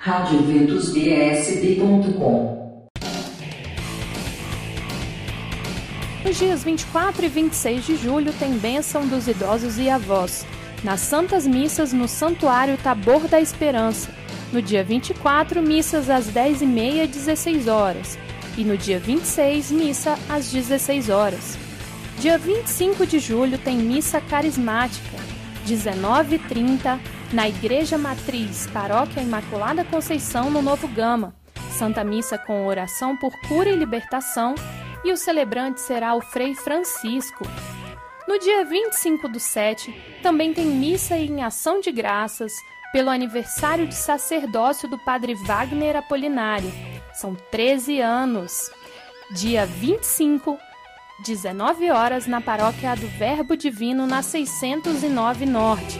radioventusbsb.com Nos dias 24 e 26 de julho tem bênção dos idosos e avós, nas Santas Missas no Santuário Tabor da Esperança. No dia 24, missas às 10h30 e 16 horas. E no dia 26, missa às 16 horas. Dia 25 de julho tem missa carismática, 19h30, na Igreja Matriz, Paróquia Imaculada Conceição, no Novo Gama. Santa Missa com oração por cura e libertação, e o celebrante será o Frei Francisco. No dia 25 do 7, também tem missa em ação de graças pelo aniversário de sacerdócio do Padre Wagner Apolinário. São 13 anos. Dia 25, 19 horas, na paróquia do Verbo Divino, na 609 Norte.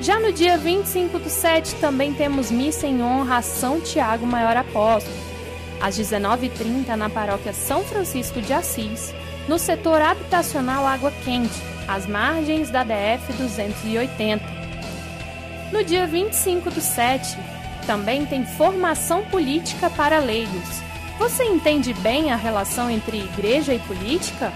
Já no dia 25 do 7 também temos missa em honra a São Tiago Maior Apóstolo. Às 19h30 na paróquia São Francisco de Assis, no setor habitacional Água Quente, às margens da DF 280. No dia 25 do 7 também tem formação política para leigos. Você entende bem a relação entre igreja e política?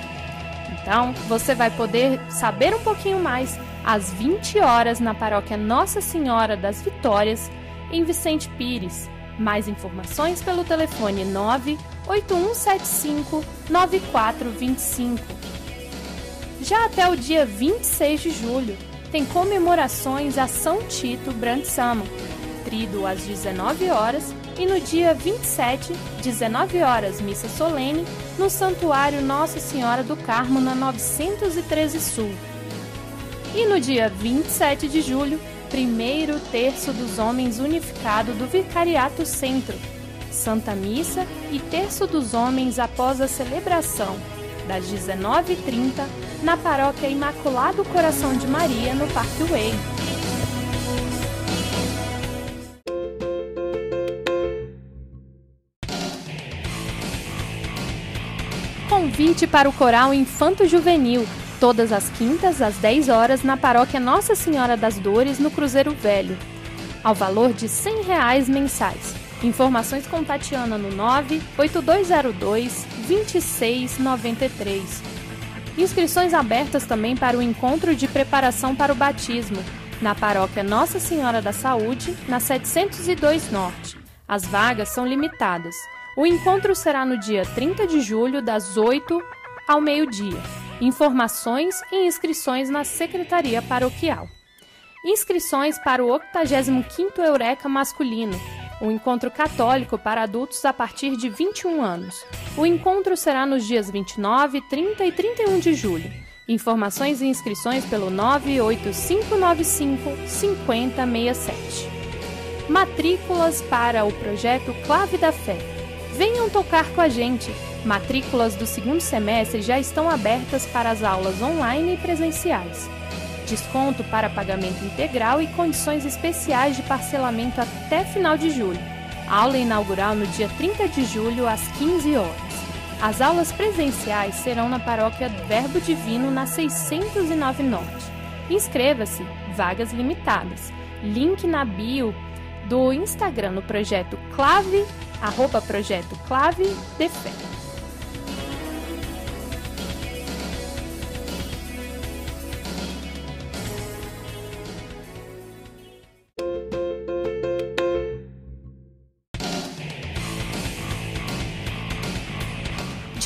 Então, você vai poder saber um pouquinho mais às 20 horas na paróquia Nossa Senhora das Vitórias, em Vicente Pires. Mais informações pelo telefone 98175 9425. Já até o dia 26 de julho, tem comemorações a São Tito Brandsama, trido às 19 horas e no dia 27, 19 horas, missa solene, no Santuário Nossa Senhora do Carmo, na 913 Sul. E no dia 27 de julho, primeiro terço dos homens unificado do Vicariato Centro, Santa Missa e terço dos homens após a celebração, das 19h30, na paróquia Imaculado Coração de Maria, no Parque Way. Convite para o Coral Infanto Juvenil, todas as quintas às 10 horas na paróquia Nossa Senhora das Dores, no Cruzeiro Velho, ao valor de 100 reais mensais. Informações com Tatiana no 98202 2693. Inscrições abertas também para o encontro de preparação para o batismo, na paróquia Nossa Senhora da Saúde, na 702 Norte. As vagas são limitadas. O encontro será no dia 30 de julho, das 8 ao meio-dia. Informações e inscrições na Secretaria Paroquial. Inscrições para o 85º Eureka Masculino, o encontro católico para adultos a partir de 21 anos. O encontro será nos dias 29, 30 e 31 de julho. Informações e inscrições pelo 98595 5067. Matrículas para o projeto Clave da Fé. Venham tocar com a gente! Matrículas do segundo semestre já estão abertas para as aulas online e presenciais. Desconto para pagamento integral e condições especiais de parcelamento até final de julho. Aula inaugural no dia 30 de julho, às 15 horas. As aulas presenciais serão na paróquia Verbo Divino, na 609 Norte. Inscreva-se, vagas limitadas. Link na bio do Instagram no projeto Clave arroba projeto Clave de Fé.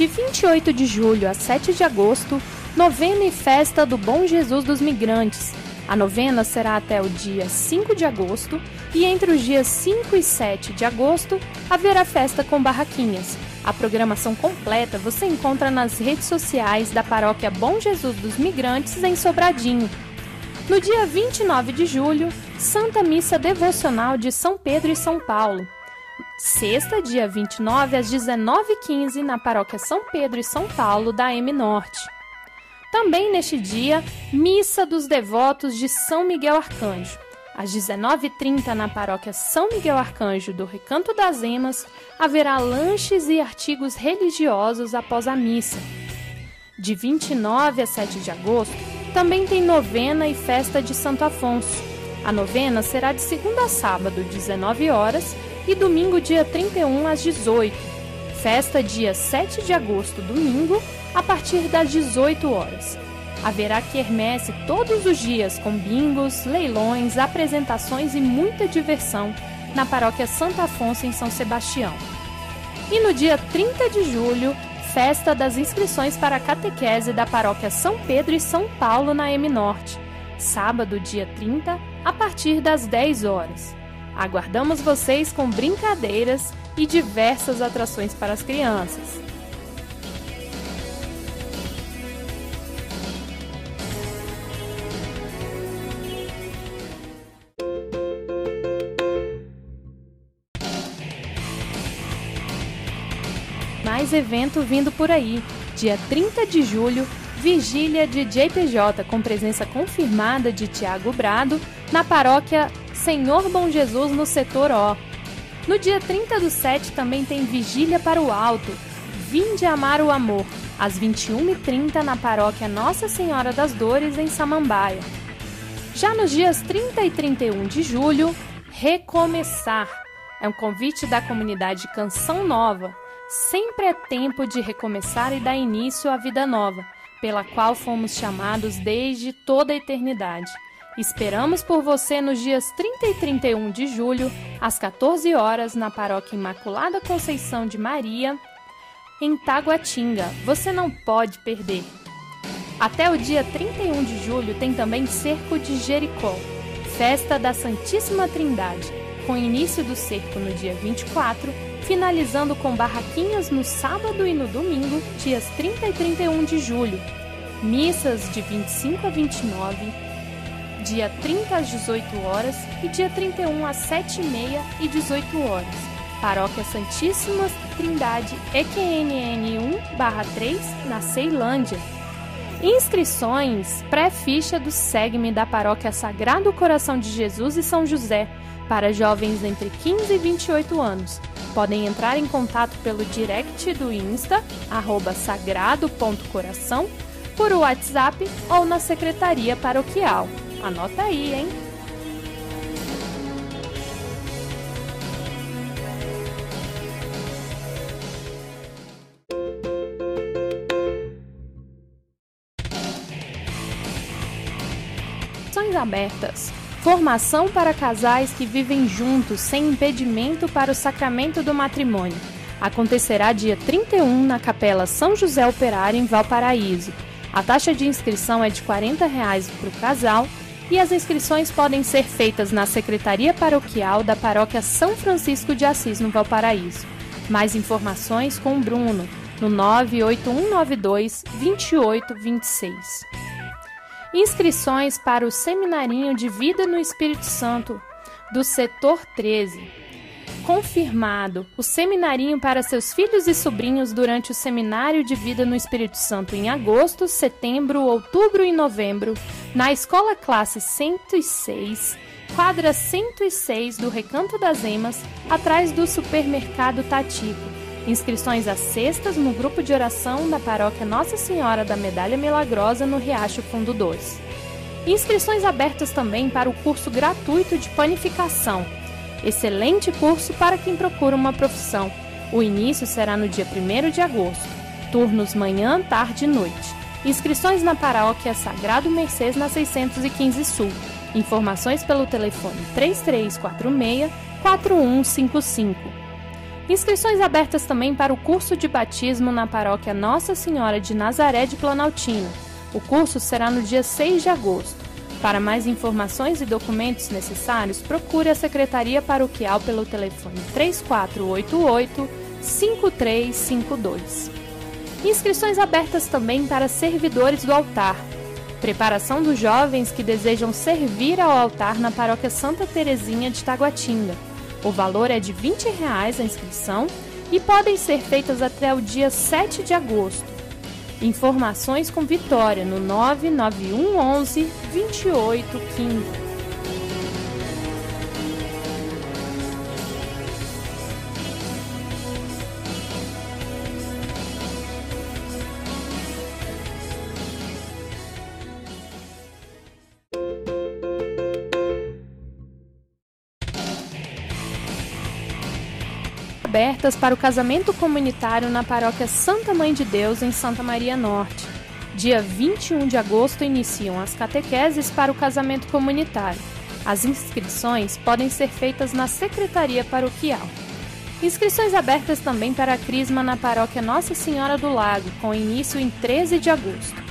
De 28 de julho a 7 de agosto, novena e festa do Bom Jesus dos Migrantes. A novena será até o dia 5 de agosto e entre os dias 5 e 7 de agosto haverá festa com barraquinhas. A programação completa você encontra nas redes sociais da paróquia Bom Jesus dos Migrantes em Sobradinho. No dia 29 de julho, Santa Missa Devocional de São Pedro e São Paulo. Sexta, dia 29, às 19h15, na paróquia São Pedro e São Paulo, da M Norte. Também neste dia, Missa dos Devotos de São Miguel Arcanjo. Às 19h30, na paróquia São Miguel Arcanjo do Recanto das Emas, haverá lanches e artigos religiosos após a missa. De 29 a 7 de agosto, também tem novena e festa de Santo Afonso. A novena será de segunda a sábado, 19 horas, e domingo, dia 31, às 18. Festa dia 7 de agosto, domingo, a partir das 18 horas. Haverá quermesse todos os dias com bingos, leilões, apresentações e muita diversão na paróquia Santo Afonso em São Sebastião. E no dia 30 de julho, festa das inscrições para a catequese da paróquia São Pedro e São Paulo na M Norte. Sábado, dia 30, a partir das 10 horas. Aguardamos vocês com brincadeiras e diversas atrações para as crianças. mais evento vindo por aí. Dia 30 de julho, vigília de JPJ com presença confirmada de Tiago Brado na paróquia Senhor Bom Jesus no setor O. No dia 30 do 7 também tem vigília para o alto. Vinde amar o amor, às 21h30 na paróquia Nossa Senhora das Dores em Samambaia. Já nos dias 30 e 31 de julho, recomeçar. É um convite da comunidade Canção Nova, Sempre é tempo de recomeçar e dar início à vida nova, pela qual fomos chamados desde toda a eternidade. Esperamos por você nos dias 30 e 31 de julho, às 14 horas, na Paróquia Imaculada Conceição de Maria, em Taguatinga. Você não pode perder. Até o dia 31 de julho tem também Cerco de Jericó, festa da Santíssima Trindade, com início do cerco no dia 24 finalizando com barraquinhas no sábado e no domingo, dias 30 e 31 de julho. Missas de 25 a 29, dia 30 às 18 horas e dia 31 às 7 e meia e 18 horas. Paróquia Santíssima Trindade EQNN 1/3 na Ceilândia. Inscrições pré-ficha do SEGME da Paróquia Sagrado Coração de Jesus e São José para jovens entre 15 e 28 anos Podem entrar em contato pelo direct do Insta, sagrado.coração, por WhatsApp ou na Secretaria Paroquial. Anota aí, hein? abertas Formação para casais que vivem juntos sem impedimento para o sacramento do matrimônio. Acontecerá dia 31 na Capela São José Operário, em Valparaíso. A taxa de inscrição é de 40 reais para o casal e as inscrições podem ser feitas na Secretaria Paroquial da Paróquia São Francisco de Assis, no Valparaíso. Mais informações com o Bruno, no 98192 2826. Inscrições para o Seminarinho de Vida no Espírito Santo do Setor 13. Confirmado o seminarinho para seus filhos e sobrinhos durante o Seminário de Vida no Espírito Santo em agosto, setembro, outubro e novembro, na Escola Classe 106, quadra 106 do Recanto das Emas, atrás do supermercado Tatico Inscrições às sextas no grupo de oração da paróquia Nossa Senhora da Medalha Milagrosa no Riacho Fundo 2. Inscrições abertas também para o curso gratuito de panificação. Excelente curso para quem procura uma profissão. O início será no dia 1 de agosto. Turnos manhã, tarde e noite. Inscrições na paróquia Sagrado Mercês na 615 Sul. Informações pelo telefone 3346 4155. Inscrições abertas também para o curso de batismo na paróquia Nossa Senhora de Nazaré de Planaltina. O curso será no dia 6 de agosto. Para mais informações e documentos necessários, procure a Secretaria Paroquial pelo telefone 3488 5352. Inscrições abertas também para servidores do altar. Preparação dos jovens que desejam servir ao altar na paróquia Santa Terezinha de Taguatinga. O valor é de 20 reais a inscrição e podem ser feitas até o dia 7 de agosto. Informações com Vitória no 991 11 2815. Abertas para o casamento comunitário na paróquia Santa Mãe de Deus, em Santa Maria Norte. Dia 21 de agosto iniciam as catequeses para o casamento comunitário. As inscrições podem ser feitas na Secretaria Paroquial. Inscrições abertas também para a Crisma na paróquia Nossa Senhora do Lago, com início em 13 de agosto.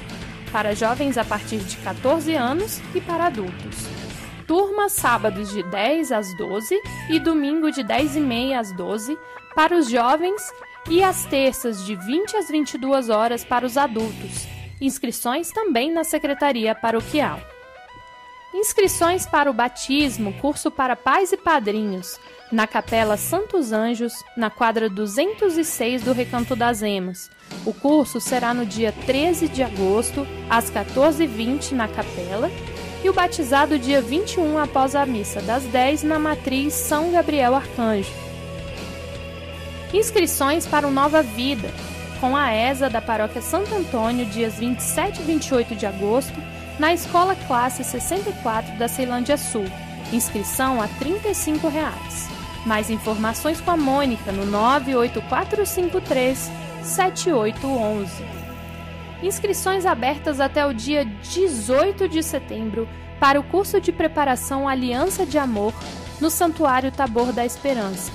Para jovens a partir de 14 anos e para adultos. Turma sábados de 10 às 12 e domingo de 10 e meia às 12 para os jovens e às terças de 20 às 22 horas para os adultos. Inscrições também na Secretaria Paroquial. Inscrições para o batismo, curso para pais e padrinhos, na Capela Santos Anjos, na quadra 206 do Recanto das Emas. O curso será no dia 13 de agosto, às 14h20, na capela, e o batizado dia 21 após a missa das 10 na matriz São Gabriel Arcanjo. Inscrições para o Nova Vida, com a ESA da Paróquia Santo Antônio, dias 27 e 28 de agosto, na Escola Classe 64 da Ceilândia Sul. Inscrição a 35 reais. Mais informações com a Mônica no 98453 7811. Inscrições abertas até o dia 18 de setembro para o curso de preparação Aliança de Amor no Santuário Tabor da Esperança.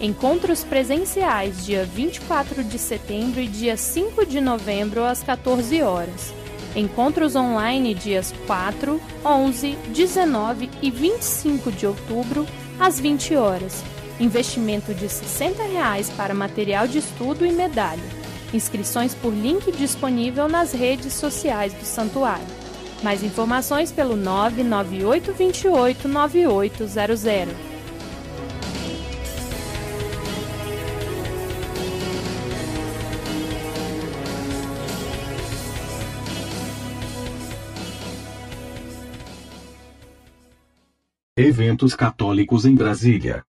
Encontros presenciais dia 24 de setembro e dia 5 de novembro às 14 horas. Encontros online dias 4, 11, 19 e 25 de outubro às 20 horas. Investimento de 60 reais para material de estudo e medalha. Inscrições por link disponível nas redes sociais do santuário. Mais informações pelo 99828 9800. Eventos católicos em Brasília.